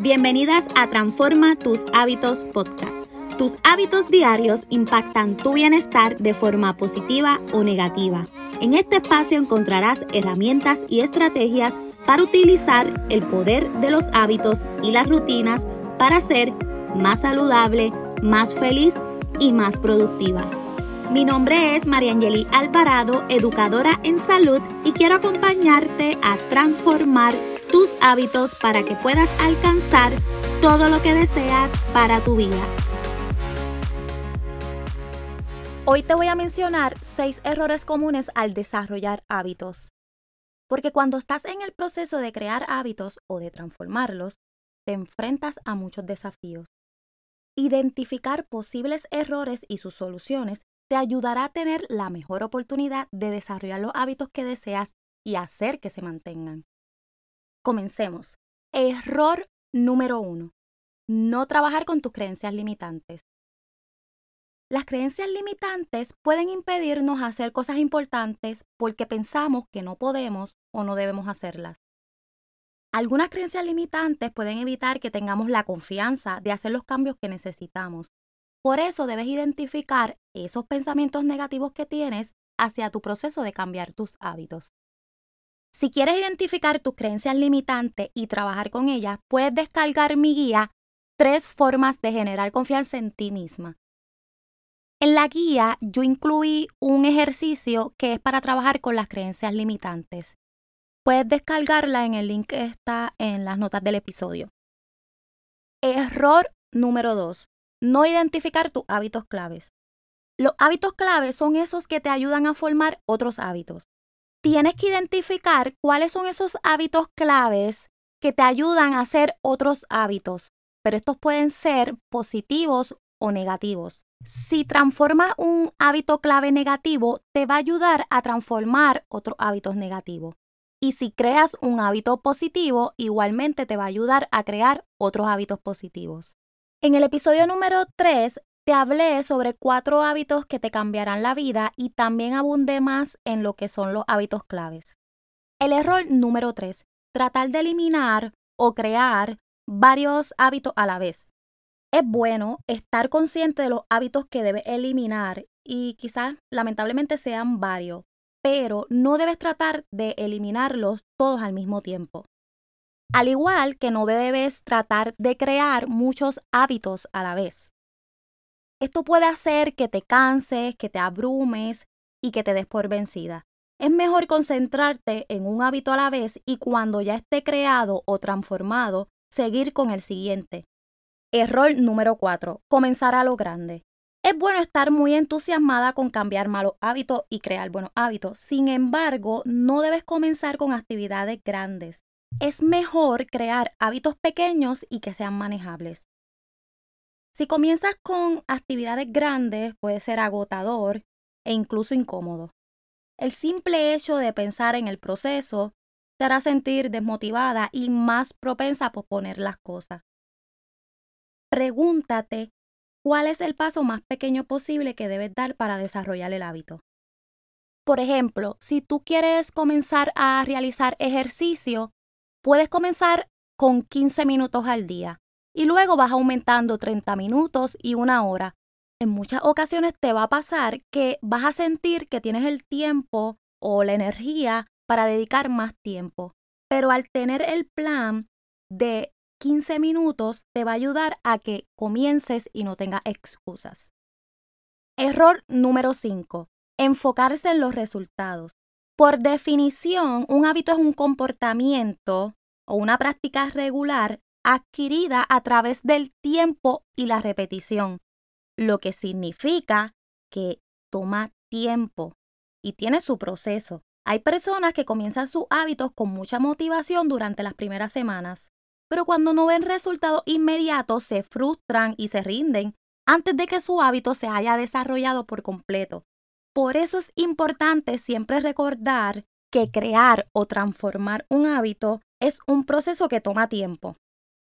Bienvenidas a Transforma tus hábitos podcast. Tus hábitos diarios impactan tu bienestar de forma positiva o negativa. En este espacio encontrarás herramientas y estrategias para utilizar el poder de los hábitos y las rutinas para ser más saludable, más feliz y más productiva. Mi nombre es Mariangeli Alvarado, educadora en salud y quiero acompañarte a transformar tus hábitos para que puedas alcanzar todo lo que deseas para tu vida. Hoy te voy a mencionar seis errores comunes al desarrollar hábitos. Porque cuando estás en el proceso de crear hábitos o de transformarlos, te enfrentas a muchos desafíos. Identificar posibles errores y sus soluciones te ayudará a tener la mejor oportunidad de desarrollar los hábitos que deseas y hacer que se mantengan. Comencemos. Error número uno. No trabajar con tus creencias limitantes. Las creencias limitantes pueden impedirnos hacer cosas importantes porque pensamos que no podemos o no debemos hacerlas. Algunas creencias limitantes pueden evitar que tengamos la confianza de hacer los cambios que necesitamos. Por eso debes identificar esos pensamientos negativos que tienes hacia tu proceso de cambiar tus hábitos. Si quieres identificar tus creencias limitantes y trabajar con ellas, puedes descargar mi guía Tres formas de generar confianza en ti misma. En la guía yo incluí un ejercicio que es para trabajar con las creencias limitantes. Puedes descargarla en el link que está en las notas del episodio. Error número 2. No identificar tus hábitos claves. Los hábitos claves son esos que te ayudan a formar otros hábitos tienes que identificar cuáles son esos hábitos claves que te ayudan a hacer otros hábitos, pero estos pueden ser positivos o negativos. Si transformas un hábito clave negativo, te va a ayudar a transformar otros hábitos negativos. Y si creas un hábito positivo, igualmente te va a ayudar a crear otros hábitos positivos. En el episodio número 3 te hablé sobre cuatro hábitos que te cambiarán la vida y también abundé más en lo que son los hábitos claves. El error número tres, tratar de eliminar o crear varios hábitos a la vez. Es bueno estar consciente de los hábitos que debes eliminar y quizás lamentablemente sean varios, pero no debes tratar de eliminarlos todos al mismo tiempo. Al igual que no debes tratar de crear muchos hábitos a la vez. Esto puede hacer que te canses, que te abrumes y que te des por vencida. Es mejor concentrarte en un hábito a la vez y cuando ya esté creado o transformado, seguir con el siguiente. Error número 4. Comenzar a lo grande. Es bueno estar muy entusiasmada con cambiar malos hábitos y crear buenos hábitos. Sin embargo, no debes comenzar con actividades grandes. Es mejor crear hábitos pequeños y que sean manejables. Si comienzas con actividades grandes, puede ser agotador e incluso incómodo. El simple hecho de pensar en el proceso te hará sentir desmotivada y más propensa a posponer las cosas. Pregúntate cuál es el paso más pequeño posible que debes dar para desarrollar el hábito. Por ejemplo, si tú quieres comenzar a realizar ejercicio, puedes comenzar con 15 minutos al día y luego vas aumentando 30 minutos y una hora. En muchas ocasiones te va a pasar que vas a sentir que tienes el tiempo o la energía para dedicar más tiempo. Pero al tener el plan de 15 minutos te va a ayudar a que comiences y no tengas excusas. Error número 5. Enfocarse en los resultados. Por definición, un hábito es un comportamiento o una práctica regular adquirida a través del tiempo y la repetición, lo que significa que toma tiempo y tiene su proceso. Hay personas que comienzan sus hábitos con mucha motivación durante las primeras semanas, pero cuando no ven resultados inmediatos se frustran y se rinden antes de que su hábito se haya desarrollado por completo. Por eso es importante siempre recordar que crear o transformar un hábito es un proceso que toma tiempo.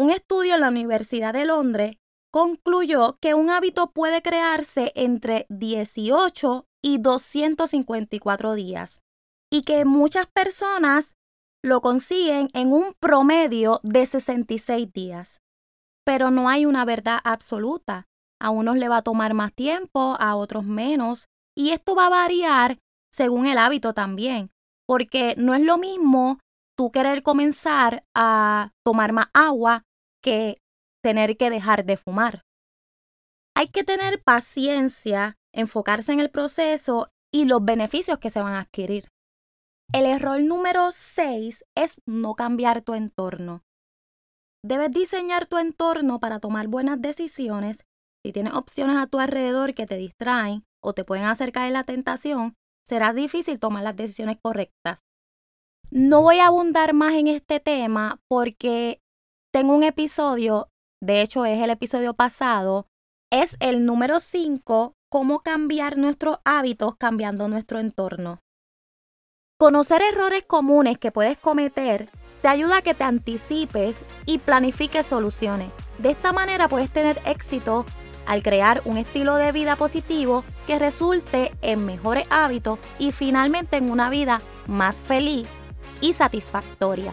Un estudio en la Universidad de Londres concluyó que un hábito puede crearse entre 18 y 254 días y que muchas personas lo consiguen en un promedio de 66 días. Pero no hay una verdad absoluta. A unos le va a tomar más tiempo, a otros menos, y esto va a variar según el hábito también, porque no es lo mismo tú querer comenzar a tomar más agua que tener que dejar de fumar. Hay que tener paciencia, enfocarse en el proceso y los beneficios que se van a adquirir. El error número 6 es no cambiar tu entorno. Debes diseñar tu entorno para tomar buenas decisiones. Si tienes opciones a tu alrededor que te distraen o te pueden acercar a la tentación, será difícil tomar las decisiones correctas. No voy a abundar más en este tema porque tengo un episodio, de hecho es el episodio pasado, es el número 5, cómo cambiar nuestros hábitos cambiando nuestro entorno. Conocer errores comunes que puedes cometer te ayuda a que te anticipes y planifiques soluciones. De esta manera puedes tener éxito al crear un estilo de vida positivo que resulte en mejores hábitos y finalmente en una vida más feliz y satisfactoria.